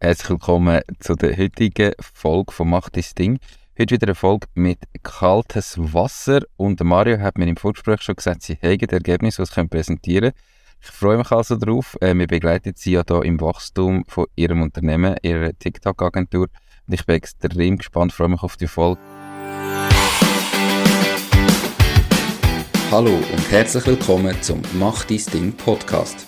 Herzlich willkommen zu der heutigen Folge von Macht das Ding. Heute wieder eine Folge mit kaltes Wasser und Mario hat mir im Vorgespräch schon gesagt, sie hätten Ergebnisse, die sie präsentieren können. Ich freue mich also darauf. Äh, wir begleiten sie ja hier im Wachstum von ihrem Unternehmen, ihrer TikTok-Agentur. Und ich bin extrem gespannt, freue mich auf die Folge. Hallo und herzlich willkommen zum Mach dein Ding Podcast.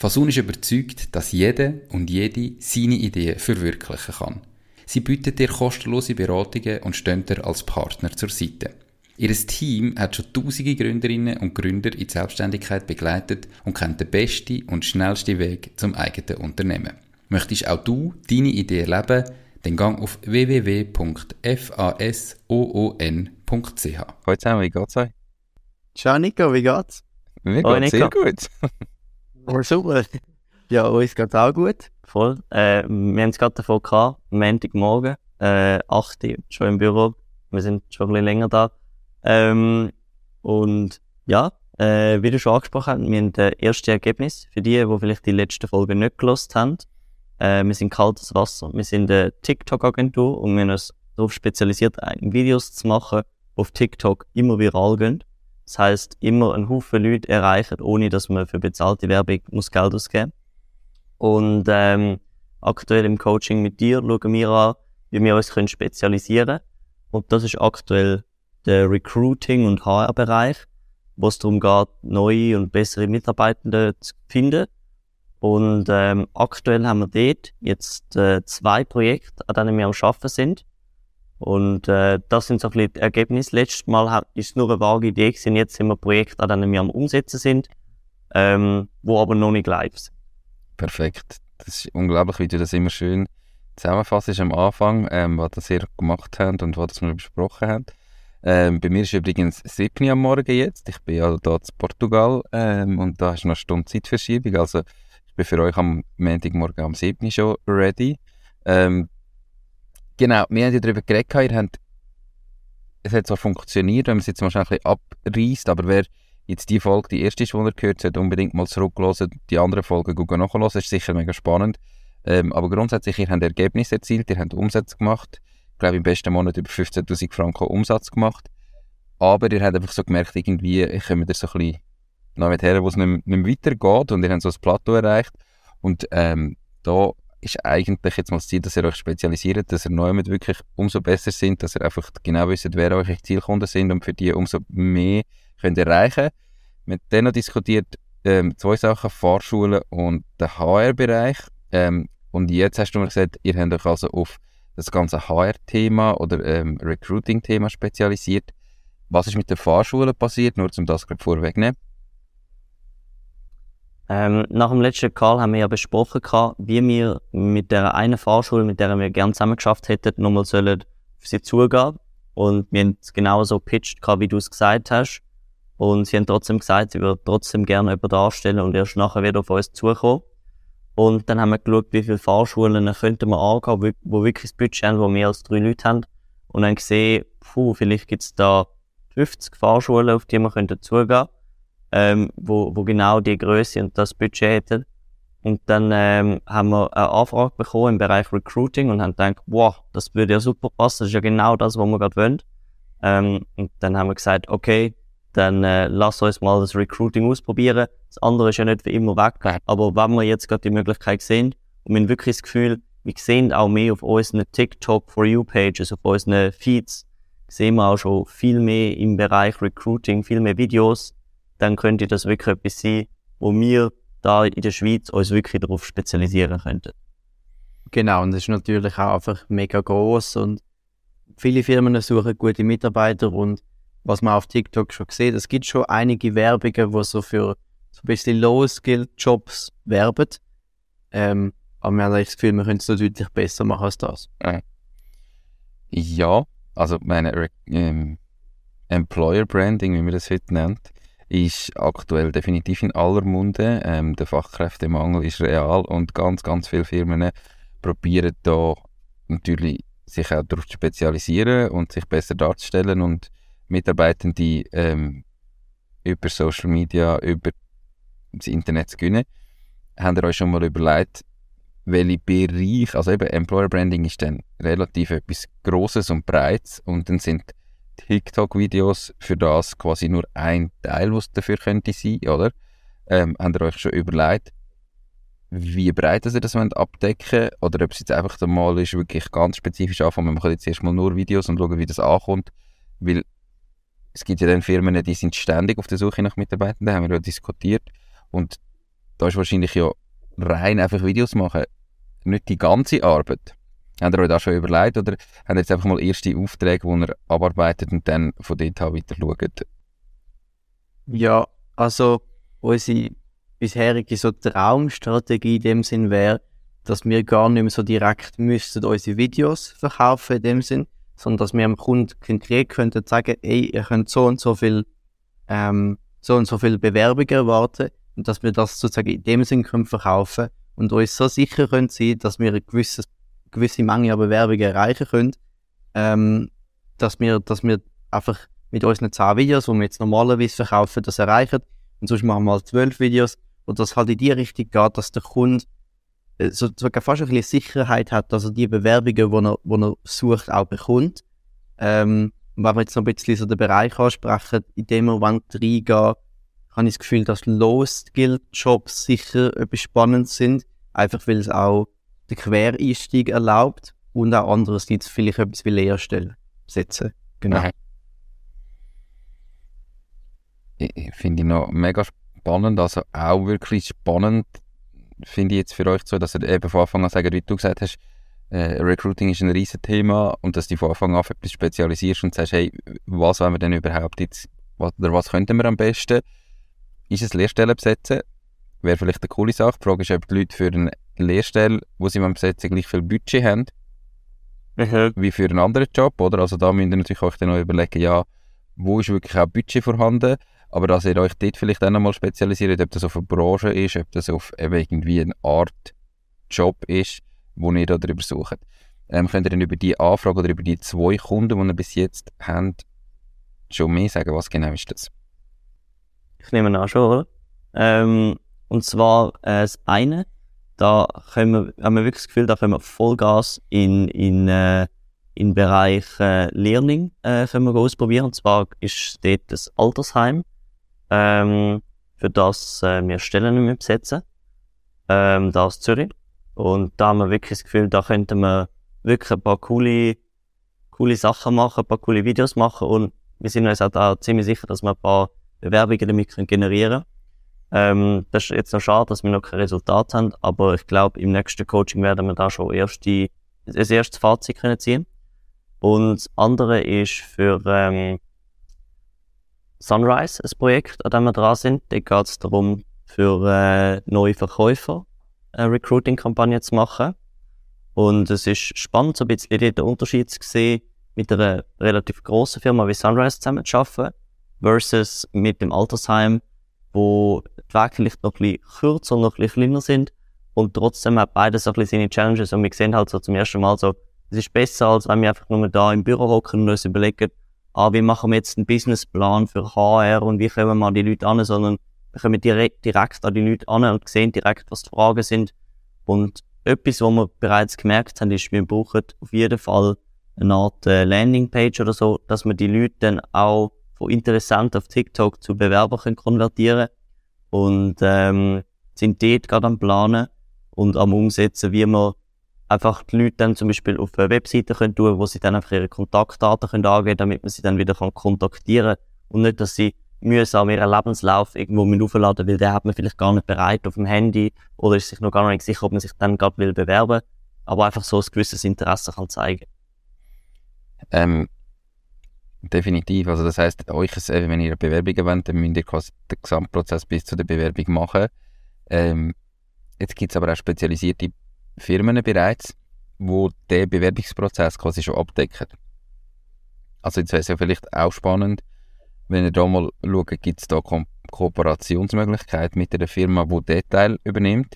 Fasun ist überzeugt, dass jeder und jede seine Ideen verwirklichen kann. Sie bietet dir kostenlose Beratungen und stehen dir als Partner zur Seite. Ihr Team hat schon tausende Gründerinnen und Gründer in die Selbstständigkeit begleitet und kennt den besten und schnellsten Weg zum eigenen Unternehmen. Möchtest auch du deine Idee erleben? Dann gang auf www.fasoon.ch. Hallo zusammen, wie geht's euch? Ciao Nico, wie geht's? Mir geht's sehr gut. Oh, super. Ja, uns geht's auch gut. Voll. Äh, wir haben es gerade davon gehabt, Montagmorgen, äh, 8 Uhr, schon im Büro. Wir sind schon ein bisschen länger da. Ähm, und ja, äh, wie du schon angesprochen hast, wir haben das erste Ergebnis für die, die vielleicht die letzte Folge nicht gelost haben. Äh, wir sind kaltes Wasser. Wir sind eine TikTok-Agentur und wir haben uns darauf spezialisiert, Videos zu machen, die auf TikTok immer viral gehen. Das heißt, immer einen Haufen Leute erreichen, ohne dass man für bezahlte Werbung muss Geld ausgeben Und ähm, aktuell im Coaching mit dir schauen wir an, wie wir uns können spezialisieren können. Und das ist aktuell der Recruiting- und HR-Bereich, wo es darum geht, neue und bessere Mitarbeitende zu finden. Und ähm, aktuell haben wir dort jetzt äh, zwei Projekte, an denen wir am Arbeiten sind. Und äh, das sind so ein bisschen die Ergebnisse. Letztes Mal hat, ist nur eine vage Idee gewesen. Jetzt sind wir Projekte, an denen wir am Umsetzen sind, ähm, wo aber noch nicht live sind. Perfekt. Das ist unglaublich, wie du das immer schön zusammenfasst am Anfang, ähm, was ihr gemacht habt und was wir besprochen haben. Ähm, bei mir ist übrigens 7 Uhr am Morgen jetzt. Ich bin ja hier in Portugal ähm, und da ist noch eine Stunde Zeitverschiebung. Also ich bin für euch am Montagmorgen am 7 schon ready. Ähm, Genau, wir haben ja darüber geredet, ihr habt, es hat zwar funktioniert, wenn man es jetzt wahrscheinlich abreißt, aber wer jetzt die Folge die erste ist, die ihr gehört sollte unbedingt mal zurücklassen, die andere Folge nachhören, das ist sicher mega spannend. Ähm, aber grundsätzlich, ihr habt Ergebnisse erzielt, ihr habt Umsätze gemacht, ich glaube im besten Monat über 15'000 Franken Umsatz gemacht, aber ihr habt einfach so gemerkt, irgendwie, ich komme da so ein bisschen noch mit her, wo es nicht, nicht mehr weitergeht und ihr habt so ein Plateau erreicht. Und ähm, da ist eigentlich jetzt mal das Ziel, dass ihr euch spezialisiert, dass ihr neu mit wirklich umso besser sind, dass ihr einfach genau wisst, wer eure Zielkunden sind und für die umso mehr könnt erreichen. Mit denen diskutiert ähm, zwei Sachen, Fahrschulen und der HR-Bereich. Ähm, und jetzt hast du mir gesagt, ihr habt euch also auf das ganze HR-Thema oder ähm, Recruiting-Thema spezialisiert. Was ist mit den Fahrschulen passiert, nur um das vorwegnehmen? Ähm, nach dem letzten Call haben wir ja besprochen, wie wir mit der einen Fahrschule, mit der wir gerne zusammen geschafft hätten, nochmal sollen auf sie zugehen. Und wir haben es genau so gepitcht, wie du es gesagt hast. Und sie haben trotzdem gesagt, sie würden trotzdem gerne jemanden darstellen und erst nachher wieder auf uns zukommen. Und dann haben wir geschaut, wie viele Fahrschulen könnten wir angehen, wo, wirklich das Budget haben, wo mehr als drei Leute haben. Und dann gesehen, puh, vielleicht gibt es da 50 Fahrschulen, auf die wir könnten zugehen ähm, wo, wo genau die Größe und das Budget hätten. Und dann ähm, haben wir eine Anfrage bekommen im Bereich Recruiting und haben gedacht, wow, das würde ja super passen, das ist ja genau das, was wir gerade wollen. Ähm, und dann haben wir gesagt, okay, dann äh, lass uns mal das Recruiting ausprobieren. Das andere ist ja nicht für immer weg. Aber wenn wir jetzt gerade die Möglichkeit sehen und wir haben wirklich das Gefühl, wir sehen auch mehr auf unseren TikTok For You Pages, auf unseren Feeds, sehen wir auch schon viel mehr im Bereich Recruiting, viel mehr Videos, dann könnte das wirklich etwas sein, wo wir da in der Schweiz uns wirklich darauf spezialisieren könnten. Genau, und das ist natürlich auch einfach mega groß und viele Firmen suchen gute Mitarbeiter und was man auf TikTok schon sieht, es gibt schon einige Werbungen, wo so für so ein bisschen Low-Skill-Jobs werben. Ähm, aber wir haben das Gefühl, wir können es so deutlich besser machen als das. Ja. Ja, also meine ähm, Employer Branding, wie man das heute nennt, ist aktuell definitiv in aller Munde. Ähm, der Fachkräftemangel ist real und ganz, ganz viele Firmen probieren da natürlich sich auch darauf zu spezialisieren und sich besser darzustellen und Mitarbeitende ähm, über Social Media, über das Internet zu gewinnen. Habt ihr euch schon mal überlegt, welche Bereich, also eben Employer Branding ist dann relativ etwas Grosses und Breites und dann sind TikTok-Videos für das quasi nur ein Teil, was dafür könnte sein, oder? Ähm, habt ihr euch schon überlegt, wie breit ihr das wollt abdecken oder ob es jetzt einfach mal ist, wirklich ganz spezifisch anfangen, wir machen jetzt erstmal nur Videos und schauen, wie das ankommt, weil es gibt ja dann Firmen, die sind ständig auf der Suche nach Mitarbeitern, da haben wir ja diskutiert und da ist wahrscheinlich ja rein einfach Videos machen nicht die ganze Arbeit. Habt ihr euch das schon überlegt oder habt ihr jetzt einfach mal erste Aufträge, die ihr abarbeitet und dann von dort an weiter schaut? Ja, also unsere bisherige so Traumstrategie in dem Sinn wäre, dass wir gar nicht mehr so direkt müssten unsere Videos verkaufen in dem Sinn, sondern dass wir dem Kunden konkret könnten sagen, ey, ihr könnt so und so viel, ähm, so und so viele Bewerbungen erwarten und dass wir das sozusagen in dem Sinn können verkaufen und uns so sicher können sein, dass wir eine gewisse, gewisse Menge an Bewerbungen erreichen können, ähm, dass wir, dass wir einfach mit unseren 10 Videos, die wir jetzt normalerweise verkaufen, das erreichen. Und sonst machen wir mal 12 Videos, wo das halt in die Richtung geht, dass der Kunde äh, so, sogar fast ein bisschen Sicherheit hat, dass er die Bewerbungen, die er, die er sucht, auch bekommt. Ähm, und wenn wir jetzt noch ein bisschen so den Bereich ansprechen, in dem wollen reingehen, habe ich das Gefühl, dass Low-Skill-Jobs sicher etwas Spannendes sind, einfach weil es auch den Quereinstieg erlaubt und auch andererseits vielleicht etwas wie Lehrstellen setzen. Genau. Okay. Ich- Finde ich noch mega spannend, also auch wirklich spannend finde ich jetzt für euch so, dass ihr eben von Anfang an sagt, wie du gesagt hast, äh, Recruiting ist ein riesen Thema und dass du von Anfang an auf etwas spezialisierst und sagst, hey, was wollen wir denn überhaupt jetzt, was, oder was könnten wir am besten? Ist es Lehrstellen besetzen? Wäre vielleicht eine coole Sache. Die Frage ist, ob die Leute für eine Lehrstelle, wo sie beim Besetzen gleich viel Budget haben, wie für einen anderen Job, oder? Also da müsst ihr natürlich euch dann noch überlegen, ja, wo ist wirklich auch Budget vorhanden, aber dass ihr euch dort vielleicht auch nochmal spezialisiert, ob das auf eine Branche ist, ob das auf eben irgendwie eine Art Job ist, wo ihr da drüber sucht. Ähm, könnt ihr dann über die Anfrage oder über die zwei Kunden, die ihr bis jetzt habt, schon mehr sagen, was genau ist das? Ich nehme an schon, oder? Ähm, und zwar äh, das eine, da können wir, haben wir wirklich das Gefühl, da können wir Vollgas in, in, äh, in Bereich äh, Learning äh, können wir ausprobieren. Und zwar ist dort das Altersheim, ähm, für das äh, wir Stellen nicht mehr besetzen. Ähm, da aus Zürich. Und da haben wir wirklich das Gefühl, da könnten wir wirklich ein paar coole, coole Sachen machen, ein paar coole Videos machen und wir sind uns auch da ziemlich sicher, dass wir ein paar Bewerbungen damit können generieren ähm, Das ist jetzt noch schade, dass wir noch kein Resultat haben, aber ich glaube, im nächsten Coaching werden wir da schon erste, ein erstes Fazit können ziehen. Und das andere ist für ähm, Sunrise, ein Projekt, an dem wir dran sind. Da geht es darum, für äh, neue Verkäufer eine Recruiting-Kampagne zu machen. Und es ist spannend, so ein bisschen den Unterschied zu sehen, mit einer relativ grossen Firma wie Sunrise zusammen zu arbeiten, versus mit dem Altersheim, wo die Wege vielleicht noch ein bisschen kürzer und noch ein bisschen kleiner sind. Und trotzdem hat beides so ein bisschen seine Challenges. Und wir sehen halt so zum ersten Mal so, es ist besser, als wenn wir einfach nur da im Büro hocken und uns überlegen, ah, wie machen wir jetzt einen Businessplan für HR und wie kommen wir an die Leute an, sondern wir kommen direkt, direkt an die Leute an und sehen direkt, was die Fragen sind. Und etwas, was wir bereits gemerkt haben, ist, wir brauchen auf jeden Fall eine Art äh, Landingpage oder so, dass wir die Leute dann auch von Interessenten auf TikTok zu Bewerbern können konvertieren. Und ähm, sind dort gerade am Planen und am Umsetzen, wie wir einfach die Leute dann zum Beispiel auf eine Webseite können tun, wo sie dann einfach ihre Kontaktdaten können angeben, damit man sie dann wieder kann kontaktieren und nicht, dass sie mühsam ihren Lebenslauf irgendwo mit aufladen, weil der hat man vielleicht gar nicht bereit auf dem Handy oder ist sich noch gar nicht sicher, ob man sich dann gerade will bewerben, aber einfach so ein gewisses Interesse kann zeigen. Ähm, definitiv. Also das heißt, euch wenn ihr eine Bewerbung wollt, dann müsst ihr quasi den Gesamtprozess bis zu der Bewerbung machen. Ähm, jetzt gibt es aber auch spezialisierte Firmen bereits, wo der Bewerbungsprozess quasi schon abdecken. Also jetzt wäre es ja vielleicht auch spannend, wenn ihr da mal schaut, gibt es da Ko Kooperationsmöglichkeiten mit einer Firma, die den Teil übernimmt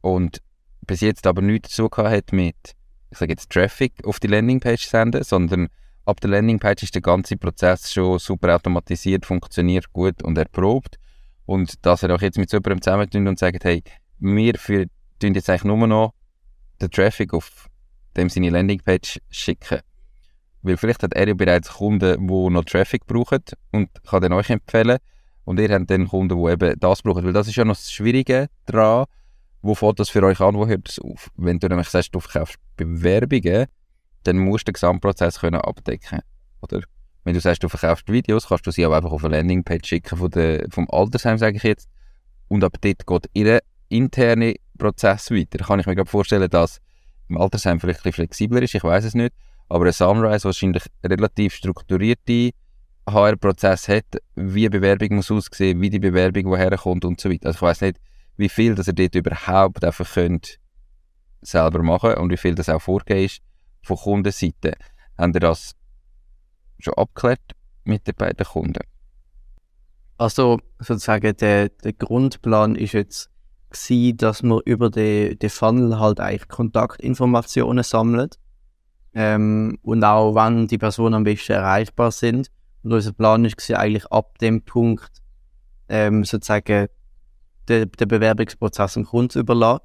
und bis jetzt aber nichts dazu hat mit, ich sage jetzt Traffic auf die Landingpage senden, sondern ab der Landingpage ist der ganze Prozess schon super automatisiert, funktioniert gut und erprobt. Und dass er auch jetzt mit so jemandem zusammentun und sagt, hey, wir für, tun jetzt eigentlich nur noch den Traffic auf dem seine Landingpage schicken. Weil vielleicht hat er ja bereits Kunden, die noch Traffic brauchen und kann den euch empfehlen. Und ihr habt dann Kunden, die eben das brauchen. Weil das ist ja noch das Schwierige daran, wo fängt das für euch an, wo hört es auf? Wenn du nämlich sagst, du verkaufst Bewerbungen, dann musst du den Gesamtprozess können abdecken Oder wenn du sagst, du verkaufst Videos, kannst du sie aber einfach auf eine Landingpage schicken von der, vom Altersheim, sage ich jetzt. Und ab dort geht ihr interne Prozess weiter. Kann ich mir gerade vorstellen, dass im Altersheim vielleicht ein bisschen flexibler ist, ich weiß es nicht. Aber ein Sunrise wahrscheinlich relativ strukturierte HR-Prozess hat, wie eine Bewerbung muss aussehen, wie die Bewerbung woher kommt und so weiter. Also ich weiß nicht, wie viel dass ihr dort überhaupt einfach könnt selber machen und wie viel das auch vorgegeben ist von Kundenseite. Habt ihr das schon abgeklärt mit den beiden Kunden? Also sozusagen der, der Grundplan ist jetzt gewesen, dass man über den, den Funnel halt eigentlich Kontaktinformationen sammelt ähm, und auch wann die Personen am besten erreichbar sind. Und unser Plan ist eigentlich ab dem Punkt ähm, sozusagen den, den Bewerbungsprozess dem Kunden zu überlassen.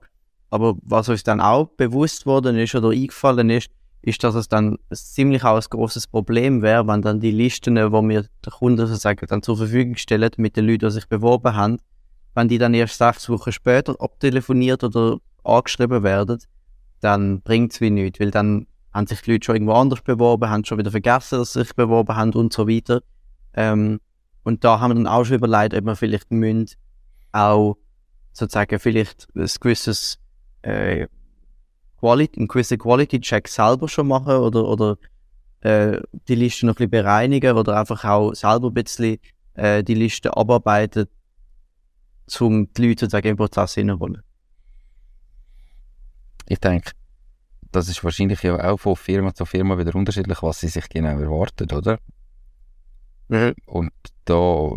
Aber was uns dann auch bewusst worden ist oder eingefallen ist, ist, dass es dann ziemlich auch ein großes Problem wäre, wenn dann die Listen, wo wir der Kunde sozusagen dann zur Verfügung stellen mit den Leuten, die sich beworben haben, wenn die dann erst sechs Wochen später abtelefoniert oder angeschrieben werden, dann bringt es wie nichts, weil dann haben sich die Leute schon irgendwo anders beworben, haben schon wieder vergessen, dass sie sich beworben haben und so weiter. Ähm, und da haben wir dann auch schon überlegt, ob wir vielleicht müssen auch sozusagen vielleicht ein gewisses äh, Quality, einen gewissen Quality-Check selber schon machen oder, oder äh, die Liste noch ein bisschen bereinigen oder einfach auch selber ein bisschen äh, die Liste abarbeiten, um die Leute sozusagen im Prozess hineinholen. Ich denke, das ist wahrscheinlich ja auch von Firma zu Firma wieder unterschiedlich, was sie sich genau erwarten, oder? Mhm. Und da,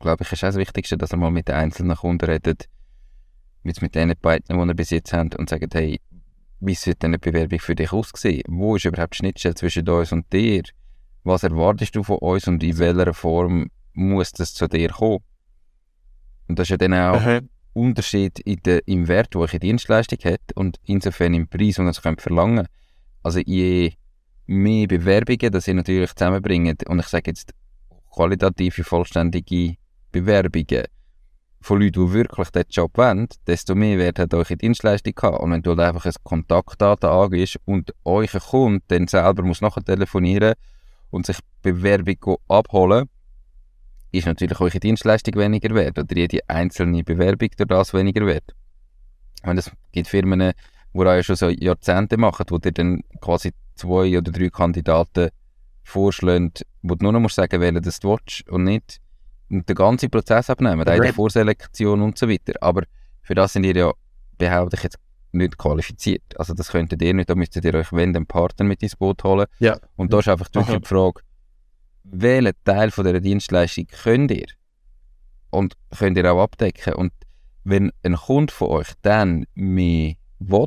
glaube ich, ist auch das Wichtigste, dass er mal mit den einzelnen Kunden redet, mit, mit den Partnern, die er bis jetzt haben, und sagt, hey, wie sieht eine Bewerbung für dich aussehen? Wo ist überhaupt die Schnittstelle zwischen uns und dir? Was erwartest du von uns und in welcher Form muss das zu dir kommen? Und das ist ja dann auch ein Unterschied in der, im Wert, wo ich eine Dienstleistung hat und insofern im Preis, den ich verlangen. Also je mehr Bewerbungen, dass ihr natürlich zusammenbringt, und ich sage jetzt qualitative, vollständige Bewerbungen von Leuten, die wirklich diesen Job wollen, desto mehr wird hat eure Dienstleistung haben. Und wenn du halt einfach ein Kontaktdaten angibst und euch Kunde dann selber muss nachher telefonieren und sich Bewerbung abholen, ist natürlich eure Dienstleistung weniger wert oder jede einzelne Bewerbung durch das weniger wert. Und es gibt Firmen, die auch schon so Jahrzehnte machen, wo dir dann quasi zwei oder drei Kandidaten vorschlagen, wo du nur noch musst sagen, wählen das du willst und nicht den ganzen Prozess abnehmen, okay. die Vorselektion und so weiter. Aber für das sind ihr ja, behaupte ich jetzt, nicht qualifiziert. Also das könntet ihr nicht, da müsstet ihr euch, wenn, den Partner mit ins Boot holen. Ja. Und da ist einfach die Frage, welchen Teil von dieser Dienstleistung könnt ihr? Und könnt ihr auch abdecken? Und wenn ein Kunde von euch dann mehr will,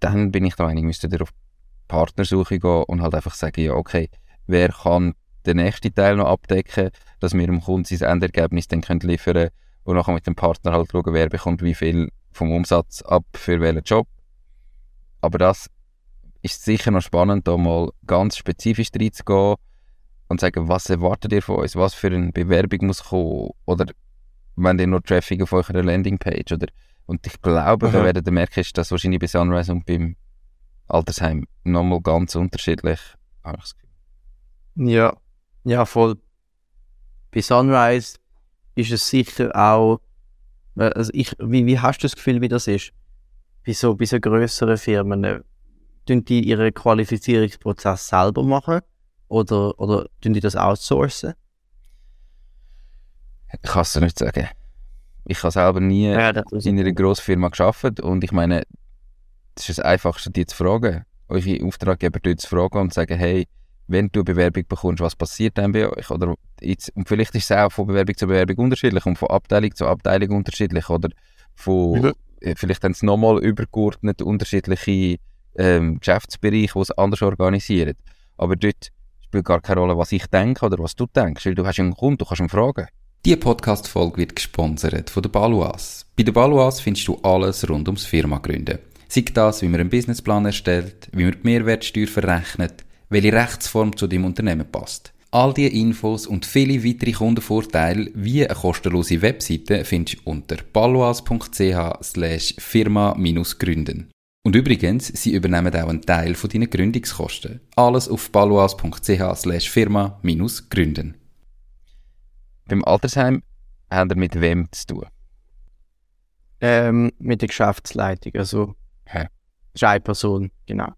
dann bin ich der Meinung, müsstet ihr auf Partnersuche gehen und halt einfach sagen, ja, okay, wer kann den nächsten Teil noch abdecken, dass wir dem Kunden sein Endergebnis dann können liefern können und nachher mit dem Partner halt schauen, wer bekommt wie viel vom Umsatz ab für welchen Job. Aber das ist sicher noch spannend, da mal ganz spezifisch reinzugehen und zu sagen, was erwartet ihr von uns, was für eine Bewerbung muss kommen oder wenn ihr nur Traffic auf eurer Landingpage oder und ich glaube, mhm. da werdet ihr merken, ist das wahrscheinlich bei Sunrise und beim Altersheim nochmal ganz unterschiedlich. Ja, ja, voll. Bei Sunrise ist es sicher auch, also ich, wie, wie hast du das Gefühl, wie das ist? Bei so, bei so grösseren Firmen, äh, tun die ihren Qualifizierungsprozess selber machen oder, oder tun die das outsourcen? Ich kann es nicht sagen. Ich habe selber nie ja, in einer Grossfirma geschafft und ich meine, das ist das Einfachste, die zu fragen. Eure Auftraggeber dort zu fragen und zu sagen, hey, wenn du eine Bewerbung bekommst, was passiert dann bei euch? Oder jetzt, und vielleicht ist es auch von Bewerbung zu Bewerbung unterschiedlich und von Abteilung zu Abteilung unterschiedlich. Oder von, äh, vielleicht haben sie nochmal übergeordnet unterschiedliche ähm, Geschäftsbereiche, die es anders organisieren. Aber dort spielt gar keine Rolle, was ich denke oder was du denkst, weil du hast einen Kunden, du kannst ihn fragen. Die Podcast-Folge wird gesponsert von der Baluas. Bei der Baluas findest du alles rund ums Firma gründen. Sei das, wie man einen Businessplan erstellt, wie man die Mehrwertsteuer verrechnet, welche Rechtsform zu deinem Unternehmen passt. All diese Infos und viele weitere Kundenvorteile wie eine kostenlose Webseite findest du unter slash firma-gründen. Und übrigens, sie übernehmen auch einen Teil von deinen Gründungskosten. Alles auf baluas.ch slash firma-gründen. Beim Altersheim haben wir mit wem zu tun? Ähm, mit der Geschäftsleitung, also Hä? ist eine Person, genau.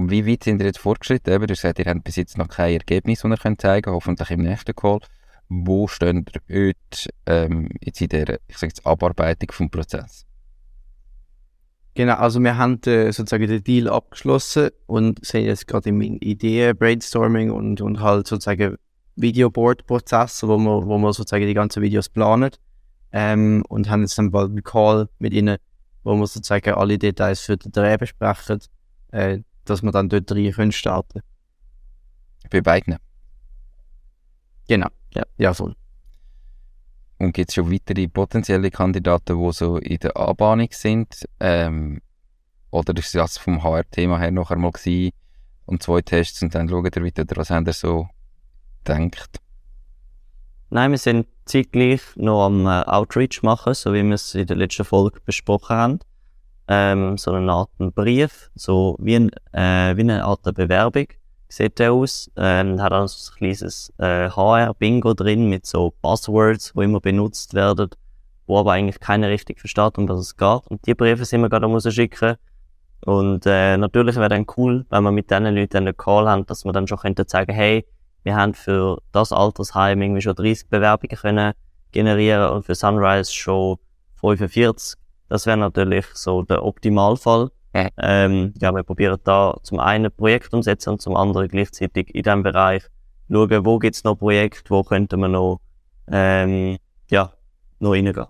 Wie weit sind ihr jetzt fortgeschritten? Eben, ihr sagt, ihr habt bis jetzt noch kein Ergebnis, das ihr könnt zeigen könnt, hoffentlich im nächsten Call. Wo stehen ihr heute ähm, jetzt in der, ich sage jetzt, Abarbeitung vom Prozess? Genau, also wir haben äh, sozusagen den Deal abgeschlossen und sind jetzt gerade im Ideen-Brainstorming und, und halt sozusagen Videoboard-Prozess, wo wir, wo wir sozusagen die ganzen Videos planen ähm, und haben jetzt dann bald einen Call mit ihnen, wo wir sozusagen alle Details für den Dreh besprechen, äh, dass wir dann dort rein können starten. Bei beiden. Genau, ja, ja voll. Und gibt es schon weitere potenzielle Kandidaten, die so in der Anbahnung sind? Ähm, oder ist das vom HR-Thema her noch einmal gewesen? Und zwei Tests und dann schaut ihr weiter, was habt ihr so denkt? Nein, wir sind zeitgleich noch am äh, Outreach machen, so wie wir es in der letzten Folge besprochen haben. Ähm, so eine Art Brief, so wie, ein, äh, wie eine Art Bewerbung sieht der aus. Ähm, hat auch so ein kleines äh, HR-Bingo drin mit so Buzzwords, die immer benutzt werden, wo aber eigentlich keiner richtig versteht, um was es geht. Und die Briefe sind wir gerade am rausschicken. Und äh, natürlich wäre dann cool, wenn wir mit diesen Leuten einen Call haben, dass wir dann schon könnten sagen, hey, wir haben für das Altersheim irgendwie schon 30 Bewerbungen können generieren und für Sunrise schon 45. Das wäre natürlich so der Optimalfall. Ja. Ähm, ja, wir probieren da zum einen Projekt umsetzen und zum anderen gleichzeitig in diesem Bereich schauen, wo gibt's noch Projekte, wo könnte man noch, ähm, ja, noch reingehen.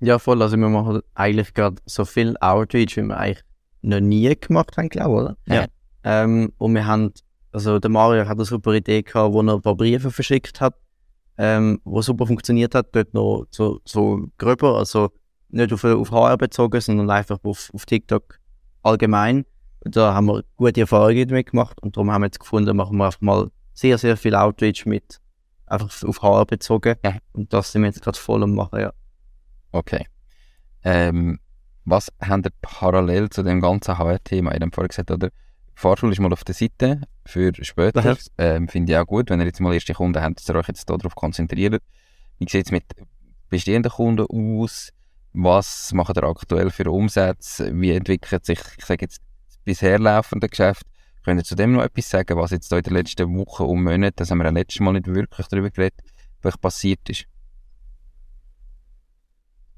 Ja, voll. Also wir machen eigentlich gerade so viel Outreach, wie wir eigentlich noch nie gemacht haben, glaube ich, oder? Ja. Ähm, und wir haben, also der Mario hat eine super Idee gehabt, wo er ein paar Briefe verschickt hat, ähm, wo super funktioniert hat, dort noch so, so gröber, also nicht auf, auf HR bezogen, sondern einfach auf, auf TikTok allgemein. Da haben wir gute Erfahrungen damit gemacht und darum haben wir jetzt gefunden, machen wir einfach mal sehr, sehr viel Outreach mit, einfach auf HR bezogen. Ja. Und das sind wir jetzt gerade voll am machen, ja. Okay. Ähm, was habt ihr parallel zu dem ganzen HR-Thema? Ich habe vorhin gesagt, oder? Fahrschule ist mal auf der Seite für später. Ähm, Finde ich auch gut, wenn ihr jetzt mal erste Kunden habt, dass ihr euch jetzt darauf konzentriert. Wie sieht es mit bestehenden Kunden aus? Was macht ihr aktuell für Umsätze? Wie entwickelt sich, ich sage jetzt, das bisher laufende Geschäft? Könnt ihr zu dem noch etwas sagen, was jetzt da in den letzten Wochen und Monaten, das haben wir ja letztes Mal nicht wirklich darüber geredet, was passiert ist?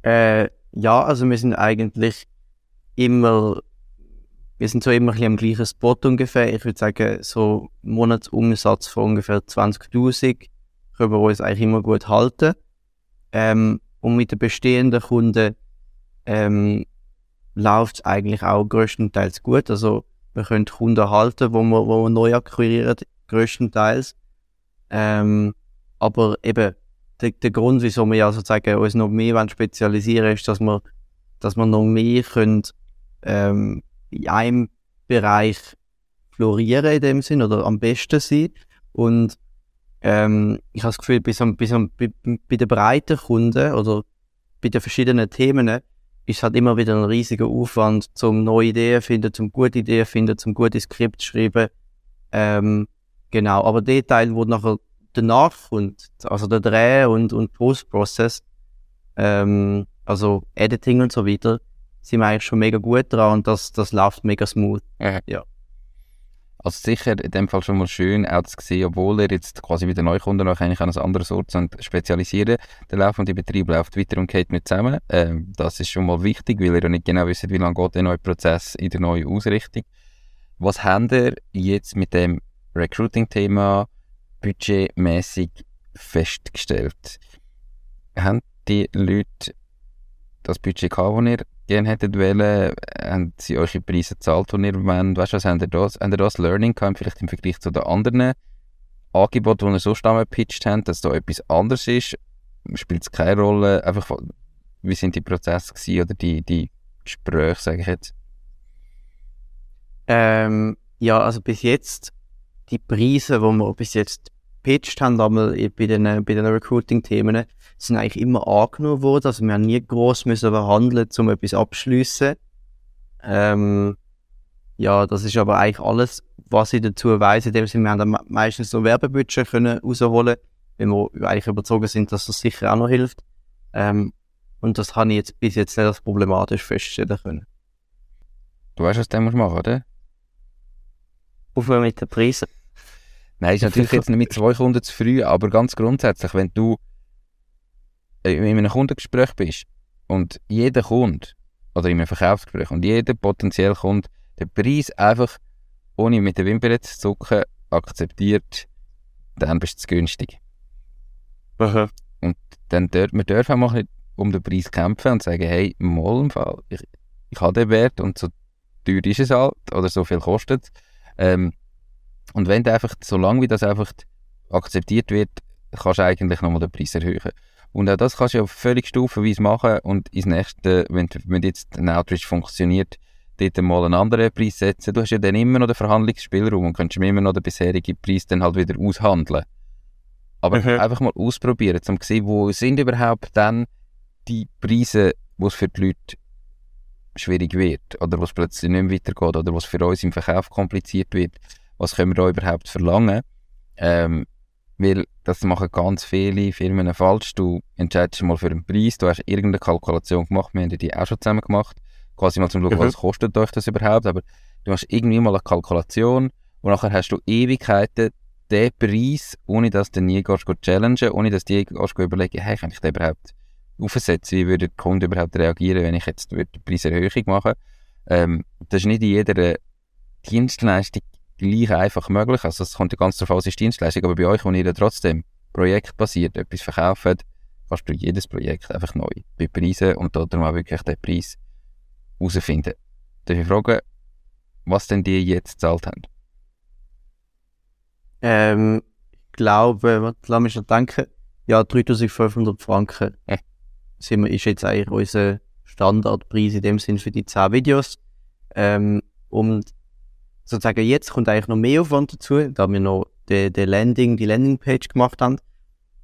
Äh, ja, also wir sind eigentlich immer, wir sind so immer ein am gleichen Spot ungefähr. Ich würde sagen, so Monatsumsatz von ungefähr 20.000 können wir uns eigentlich immer gut halten. Ähm, und mit den bestehenden Kunden ähm, läuft es eigentlich auch größtenteils gut. Also wir können Kunden halten, wo wir, wo wir neu akquirieren, größtenteils. Ähm, aber eben, der, der Grund, wieso wir ja sozusagen uns noch mehr wollen spezialisieren ist, dass wir, dass wir noch mehr können, ähm, in einem Bereich florieren in dem Sinn oder am besten sein. Und ähm, ich habe das Gefühl, bis am, bis am, bei, bei den breiten Kunden oder bei den verschiedenen Themen ist es halt immer wieder ein riesiger Aufwand, zum neue Ideen finden, zum gute Ideen finden, zum gute Skript schreiben. Ähm, genau, aber der Teil, wo nachher danach kommt, also der Dreh und, und Post-Process, ähm, also Editing und so weiter, sind wir eigentlich schon mega gut dran und das, das läuft mega smooth. Also sicher in dem Fall schon mal schön, auch zu sehen, obwohl ihr jetzt quasi wie der Neukunde noch eigentlich an ein anderes Ort spezialisieren, der laufende Betrieb läuft weiter und geht nicht zusammen. Ähm, das ist schon mal wichtig, weil ihr ja nicht genau wisst, wie lange geht der neue Prozess in der neuen Ausrichtung. Was habt ihr jetzt mit dem Recruiting-Thema budgetmäßig festgestellt? Haben die Leute das Budget gehabt, das ihr gerne hättet wollen? Haben sie die Preise gezahlt, die ihr wollt? Weißt du, was habt ihr das, habt ihr das Learning gehabt, vielleicht im Vergleich zu den anderen Angeboten, die ihr so stammen gepitcht habt, dass da etwas anderes ist? Spielt es keine Rolle? Einfach, wie sind die Prozesse gewesen, oder die, die Gespräche, sage ich jetzt? Ähm, ja, also bis jetzt, die Preise, die wir bis jetzt gepitcht haben, einmal bei den, bei den Recruiting-Themen, sind eigentlich immer angenommen worden. Also wir haben nie gross müssen verhandeln, um etwas abschliessen. Ähm, ja, das ist aber eigentlich alles, was ich dazu weiss. In dem Sinne, wir haben dann meistens so Werbebudget können rausholen, wenn wir eigentlich überzogen sind, dass das sicher auch noch hilft. Ähm, und das habe ich jetzt bis jetzt nicht als problematisch feststellen können. Du weißt, was du machen musst, oder? Aufhören mit den Preisen. Nein, ist natürlich jetzt nicht mit zwei Kunden zu früh, aber ganz grundsätzlich, wenn du in einem Kundengespräch bist und jeder Kunde oder in einem Verkaufsgespräch und jeder potenzielle Kunde den Preis einfach ohne mit den Wimpern zu zucken akzeptiert, dann bist du zu günstig. Aha. Und dann dürfen wir dürfen auch mal nicht um den Preis kämpfen und sagen, hey, mal im Fall, ich, ich habe den Wert und so teuer ist es halt oder so viel kostet es. Ähm, und wenn du einfach, solange wie das einfach akzeptiert wird, kannst du eigentlich nochmal den Preis erhöhen. Und auch das kannst du ja völlig stufenweise machen und ins nächste, wenn, wenn jetzt ein Outreach funktioniert, dort mal einen anderen Preis setzen. Du hast ja dann immer noch den Verhandlungsspielraum und kannst immer noch den bisherigen Preis dann halt wieder aushandeln. Aber mhm. einfach mal ausprobieren, um zu sehen, wo sind überhaupt dann die Preise, wo es für die Leute schwierig wird oder wo es plötzlich nicht mehr weitergeht oder was für uns im Verkauf kompliziert wird. Was können wir da überhaupt verlangen? Ähm, weil das machen ganz viele Firmen falsch. Du entscheidest mal für einen Preis, du hast irgendeine Kalkulation gemacht, wir haben die auch schon zusammen gemacht, quasi mal zum Schauen, mhm. was kostet euch das überhaupt, aber du hast irgendwie mal eine Kalkulation und nachher hast du Ewigkeiten den Preis, ohne dass du nie gehst, gehst challengen, ohne dass du je gehst überlegen, hey, kann ich den überhaupt aufsetzen, wie würde der Kunde überhaupt reagieren, wenn ich jetzt die Preiserhöhung mache. Ähm, das ist nicht in jeder Dienstleistung gleich einfach möglich. Also es kommt ja ganz darauf an, ist Dienstleistung, aber bei euch, wo ihr trotzdem projektbasiert etwas verkauft, kannst du jedes Projekt einfach neu bepreisen und dort auch wirklich den Preis herausfinden. Darf ich fragen, was denn die jetzt gezahlt haben? Ähm, ich glaube, lass mich schon denken, ja, 3500 Franken äh. sind wir, ist jetzt eigentlich unser Standardpreis in dem Sinn für die 10 Videos. Ähm, und sozusagen jetzt kommt eigentlich noch mehr Aufwand dazu, da wir noch die, die Landing, die Landingpage gemacht haben.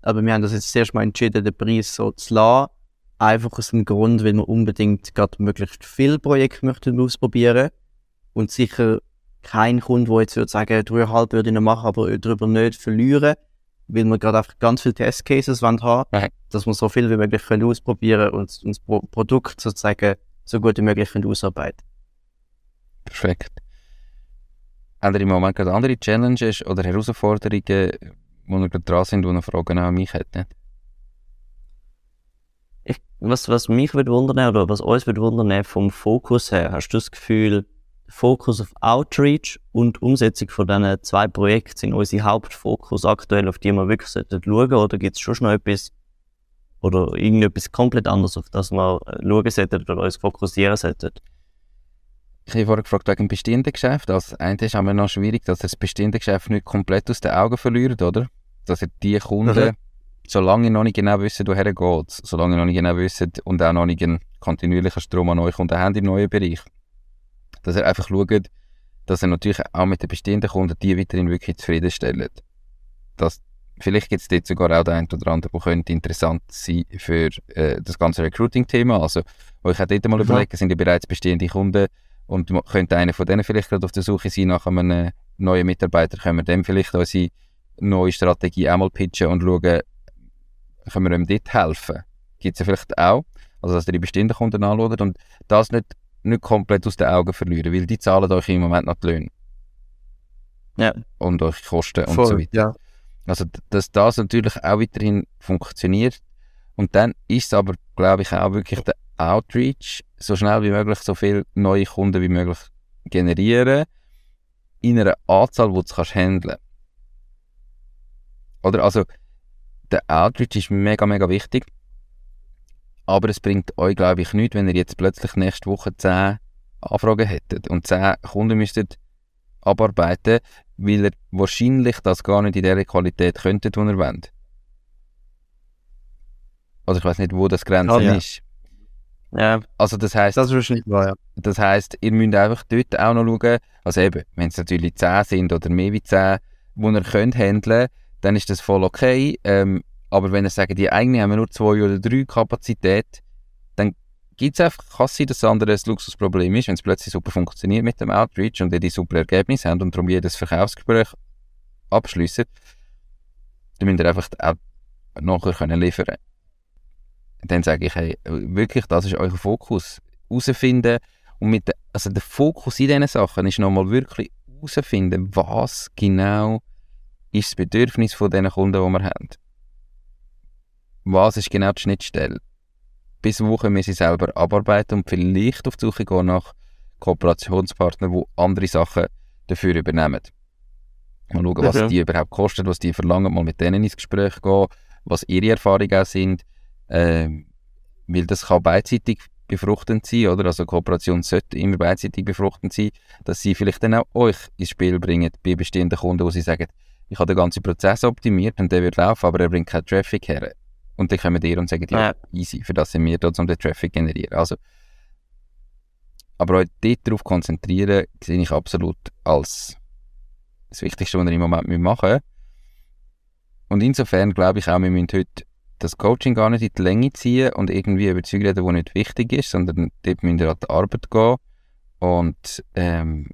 Aber wir haben das jetzt zuerst mal entschieden, den Preis so zu lassen. Einfach aus dem Grund, weil wir unbedingt gerade möglichst viele Projekte möchten ausprobieren. Und sicher kein Kunde, der jetzt würde sagen, dreieinhalb würde ich noch machen, aber darüber nicht verlieren. Weil wir gerade einfach ganz viele Testcases haben wollen, dass wir so viel wie möglich können ausprobieren und das Produkt sozusagen so gut wie möglich können ausarbeiten Perfekt. Haben ihr im Moment gerade andere Challenges oder Herausforderungen, wo ihr gerade dran sind, die noch Fragen an mich hätten? Was, was mich würde wundern oder was uns würde wundern vom Fokus her, hast du das Gefühl, Fokus auf Outreach und Umsetzung von diesen zwei Projekten sind unsere Hauptfokus aktuell, auf die wir wirklich schauen sollten oder gibt es schon noch etwas oder irgendetwas komplett anderes, auf das wir schauen sollten oder uns fokussieren sollten? Ich habe vorher gefragt wegen dem bestehenden Geschäft. Als eine ist aber noch schwierig, dass ihr das bestehende Geschäft nicht komplett aus den Augen verliert, oder? Dass ihr die Kunden, mhm. solange ihr noch nicht genau wisst, woher geht, solange ihr noch nicht genau wisst und auch noch nicht einen kontinuierlichen Strom an neue Kunden habt im neuen Bereich, dass ihr einfach schaut, dass ihr natürlich auch mit den bestehenden Kunden die weiterhin wirklich zufriedenstellt. Dass, vielleicht gibt es dort sogar auch den einen oder anderen, der könnte interessant sein für äh, das ganze Recruiting-Thema. Also, euch auch dort mal überlegen, sind ja bereits bestehende Kunden und könnte einer von denen vielleicht gerade auf der Suche sein nach einem neuen Mitarbeiter, können wir dem vielleicht unsere neue Strategie einmal pitchen und schauen, können wir ihm dort helfen? Gibt es ja vielleicht auch. Also, dass ihr die bestehenden Kunden anschaut und das nicht, nicht komplett aus den Augen verlieren, weil die zahlen euch im Moment noch die Löhne. Ja. und eure Kosten und Voll, so weiter. ja. Also, dass das natürlich auch weiterhin funktioniert. Und dann ist es aber, glaube ich, auch wirklich der Outreach, so schnell wie möglich so viele neue Kunden wie möglich generieren, in einer Anzahl, die du kannst handeln Oder also, der Outreach ist mega, mega wichtig. Aber es bringt euch, glaube ich, nichts, wenn ihr jetzt plötzlich nächste Woche 10 Anfragen hättet und 10 Kunden müsstet abarbeiten, weil ihr wahrscheinlich das gar nicht in der Qualität könntet, die ihr wollt. Also ich weiß nicht, wo das Grenze Ah, ja. ist. Ja, Also das heißt, Das ist wahrscheinlich wahr, ja. das heisst, ihr müsst einfach dort auch noch schauen, also eben, wenn es natürlich 10 sind oder mehr wie 10, die ihr könnt handeln, dann ist das voll okay. Ähm, aber wenn ihr sagt, die eigene haben nur zwei oder drei Kapazität, dann gibt es einfach, kann sein, dass das andere ein Luxusproblem ist, wenn es plötzlich super funktioniert mit dem Outreach und ihr die super Ergebnisse habt und darum jedes Verkaufsgespräch abschliessen, dann müsst ihr einfach auch nachher können liefern Dann sage ich, hey, wirklich, das ist euer Fokus. Herausfinden, und mit der, also der Fokus in diesen Sachen ist nochmal wirklich herausfinden, was genau ist das Bedürfnis von diesen Kunden, die wir haben. Was ist genau die Schnittstelle? Bis wo können wir sie selber abarbeiten und vielleicht auf die Suche gehen nach Kooperationspartnern, die andere Sachen dafür übernehmen. Mal schauen, was Mhm. die überhaupt kosten, was die verlangen, mal mit denen ins Gespräch gehen, was ihre Erfahrungen auch sind. Ähm, weil das kann beidseitig befruchtend sein, oder? Also Kooperation sollte immer beidseitig befruchtend sein, dass sie vielleicht dann auch euch ins Spiel bringen bei bestehenden Kunden, wo sie sagen, ich habe den ganzen Prozess optimiert und der wird laufen, aber er bringt keinen Traffic her. Und dann kommen die und sagen, ja, Ja. easy, für das sind wir da, um den Traffic zu generieren. Also, aber euch dort darauf konzentrieren, sehe ich absolut als das Wichtigste, was ihr im Moment machen müsst. Und insofern glaube ich auch, wir müssen heute das Coaching gar nicht in die Länge ziehen und irgendwie über Zeug reden, die nicht wichtig ist, sondern dort müsst ihr an die Arbeit gehen. Und ähm,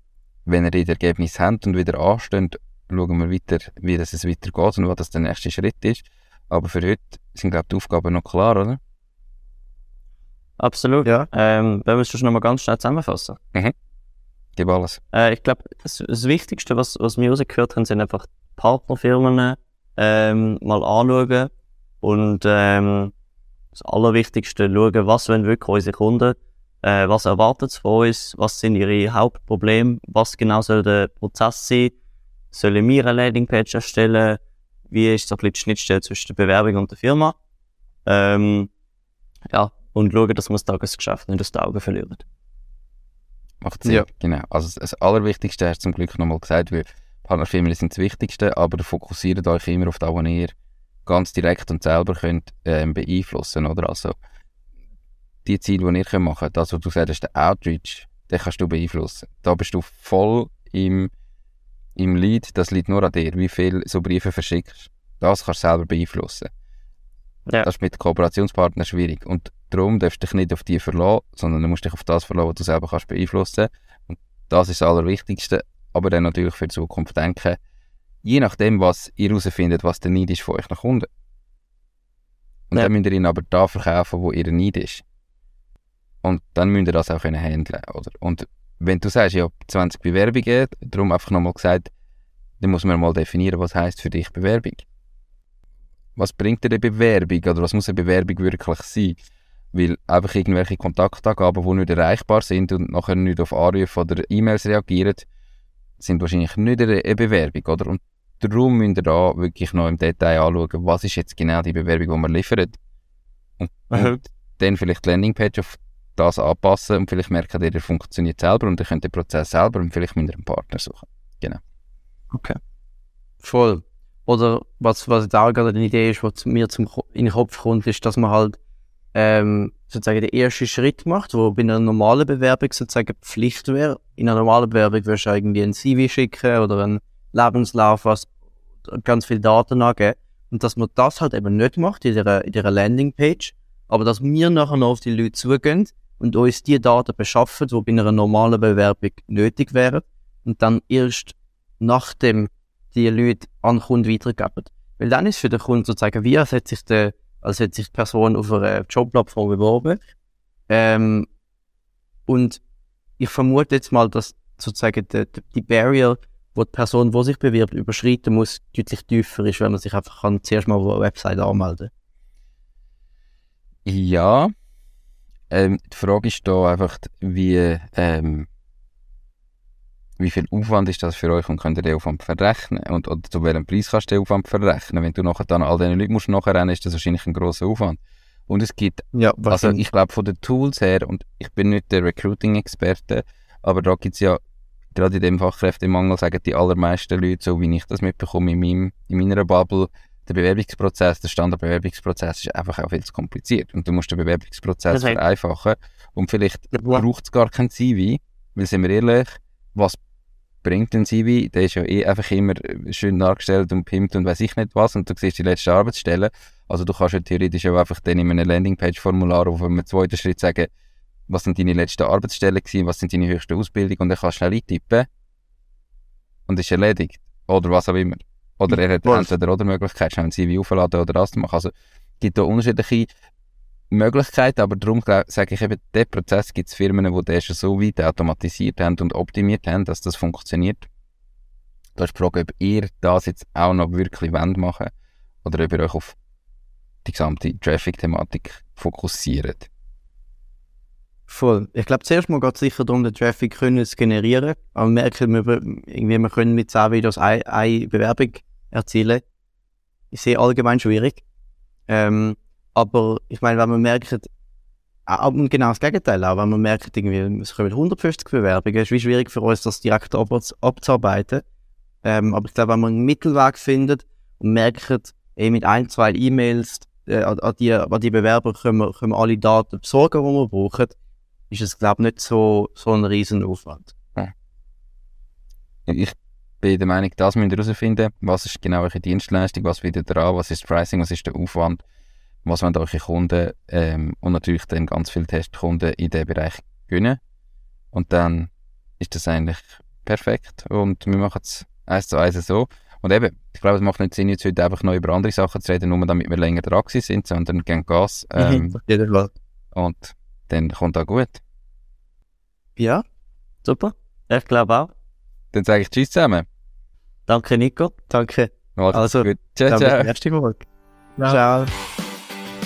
wenn ihr die Ergebnisse habt und wieder ansteht, schauen wir weiter, wie das es weitergeht und was das der nächste Schritt ist. Aber für heute sind, glaube ich, die Aufgaben noch klar, oder? absolut. Ja. Ähm, wenn wir es schon noch mal ganz schnell zusammenfassen. Gib alles. Äh, ich glaube, das, das Wichtigste, was, was wir rausgehört haben, sind einfach Partnerfirmen ähm, mal anschauen und ähm, das Allerwichtigste schauen, was wollen wirklich unsere Kunden, äh, was erwartet sie von uns, was sind ihre Hauptprobleme, was genau soll der Prozess sein, sollen wir eine Landingpage erstellen, wie ist so ein bisschen die Schnittstelle zwischen der Bewerbung und der Firma. Ähm, ja, und schauen, dass wir das Tagesgeschäft nicht aus den Augen verlieren. Macht Sinn. Ja. Genau. Also das- das Allerwichtigste hast du zum Glück nochmal gesagt, weil Partnerfirmen sind das Wichtigste, aber fokussiert euch immer auf das, was ihr ganz direkt und selber könnt ähm, beeinflussen, oder? Also die Ziele, die ihr könnt machen könnt, das, was du gesagt hast, der Outreach, den kannst du beeinflussen. Da bist du voll im, im Lead, das liegt nur an dir, wie viel so Briefe verschickst. Das kannst du selber beeinflussen. Ja. Das ist mit Kooperationspartnern schwierig. Und darum darfst du dich nicht auf die verlassen, sondern du musst dich auf das verlassen, was du selber kannst beeinflussen Und das ist das Allerwichtigste. Aber dann natürlich für die Zukunft denken, je nachdem, was ihr herausfindet, was der Need ist von euch nach Kunden. Und Ja. dann müsst ihr ihn aber da verkaufen, wo ihr Need ist. Und dann müsst ihr das auch können handeln, oder? Und wenn du sagst, ich habe 20 Bewerbungen, darum einfach nochmal gesagt, dann muss man mal definieren, was heißt für dich Bewerbung. Was bringt dir eine Bewerbung oder was muss eine Bewerbung wirklich sein? Weil einfach irgendwelche Kontaktangaben, die nicht erreichbar sind und nachher nicht auf Anrufe oder E-Mails reagieren, sind wahrscheinlich nicht eine Bewerbung, oder? Und darum müsst ihr da wirklich noch im Detail anschauen, was ist jetzt genau die Bewerbung, die man liefert. Und, und dann vielleicht die Landingpage auf das anpassen und vielleicht merkt ihr, der funktioniert selber und ihr könnt den Prozess selber und vielleicht ihr einen Partner suchen. Voll. Oder was, was auch gerade eine Idee ist, was mir zum, in den Kopf kommt, ist, dass man halt ähm, sozusagen den ersten Schritt macht, wo bei einer normalen Bewerbung sozusagen Pflicht wäre. In einer normalen Bewerbung wirst du irgendwie ein CV schicken oder einen Lebenslauf, was ganz viele Daten angeben. Und dass man das halt eben nicht macht in dieser, in dieser Landingpage, aber dass wir nachher noch auf die Leute zugehen und uns die Daten beschaffen, die bei einer normalen Bewerbung nötig wären und dann erst nachdem die Leute an den Kunden weitergeben. Weil dann ist für den Kunden sozusagen, wie hätte sich, der, als hätte sich die Person auf einer Jobplattform beworben. Ähm, und ich vermute jetzt mal, dass sozusagen die, die Barrier, wo die Person, die sich bewirbt, überschreiten muss, deutlich tiefer ist, wenn man sich einfach kann, zuerst mal auf einer Website anmelden Ja. Ähm, die Frage ist da einfach, wie, ähm, wie viel Aufwand ist das für euch und könnt ihr den Aufwand verrechnen? Und oder zu welchem Preis kannst du den Aufwand verrechnen? Wenn du nachher dann all diesen Leuten musst nachrennen, ist das wahrscheinlich ein grosser Aufwand. Und es gibt, Ja, also ich glaube von den Tools her, und ich bin nicht der Recruiting-Experte, aber da gibt es ja, gerade in dem Fachkräftemangel sagen die allermeisten Leute, so wie ich das mitbekomme in, meinem, in meiner Bubble, der Bewerbungsprozess, der Standardbewerbungsprozess ist einfach auch viel zu kompliziert. Und du musst den Bewerbungsprozess Das heißt- vereinfachen. Und vielleicht Ja. braucht es gar kein CV, weil sind wir ehrlich, was bringt ein CV? Der ist ja eh einfach immer schön dargestellt und pimpt und weiß ich nicht was und du siehst die letzte Arbeitsstelle. Also du kannst ja theoretisch auch einfach dann in einem Landingpage-Formular auf einem zweiten Schritt sagen, was sind deine letzten Arbeitsstellen gewesen, was sind deine höchsten Ausbildungen und dann kannst du schnell eintippen und ist erledigt. Oder was auch immer. Oder er hat Voll. entweder oder Möglichkeit, schnell ein CV aufzuladen oder das zu machen. Also es gibt da unterschiedliche Möglichkeiten, aber darum sage ich eben, der Prozess gibt es Firmen, die den schon so weit automatisiert haben und optimiert haben, dass das funktioniert. Da ist die Frage, ob ihr das jetzt auch noch wirklich wollt machen oder ob ihr euch auf die gesamte Traffic-Thematik fokussiert. Voll. Ich glaube, zuerst mal geht es sicher darum, den Traffic können zu generieren. Aber wir merken, wir, irgendwie, wir können mit 10 Videos eine, eine Bewerbung erzielen. Ich sehe allgemein schwierig. Ähm, aber ich meine, wenn man merkt, und genau das Gegenteil auch, wenn man merkt, irgendwie, es kommen 150 Bewerbungen, ist wie schwierig für uns, das direkt ab, abzuarbeiten. Ähm, aber ich glaube, wenn man einen Mittelweg findet und merkt, eh mit ein, zwei E-Mails äh, an, die, an die Bewerber können wir, können wir alle Daten besorgen, die wir brauchen, ist es, glaube ich, nicht so, so ein riesen Aufwand. Ich bin der Meinung, das müsst ihr herausfinden. Was ist genau eure Dienstleistung, was wird ihr dran, was ist das Pricing, was ist der Aufwand, was wollen eure Kunden ähm, und natürlich dann ganz viele Testkunden in diesem Bereich gewinnen. Und dann ist das eigentlich perfekt und wir machen es eins zu eins so. Und eben, ich glaube, es macht nicht Sinn, jetzt heute einfach noch über andere Sachen zu reden, nur damit wir länger dran sind, sondern gehen Gas ähm, jeden Fall. und dann kommt auch gut. Ja, Super. Ich glaube auch. Dann sage ich Tschüss zusammen. Danke, Nico. danke. Macht's Also, gut. Ciao, Dann bis ciao. zum nächsten Mal. Ciao.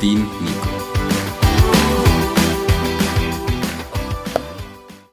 dein Nico.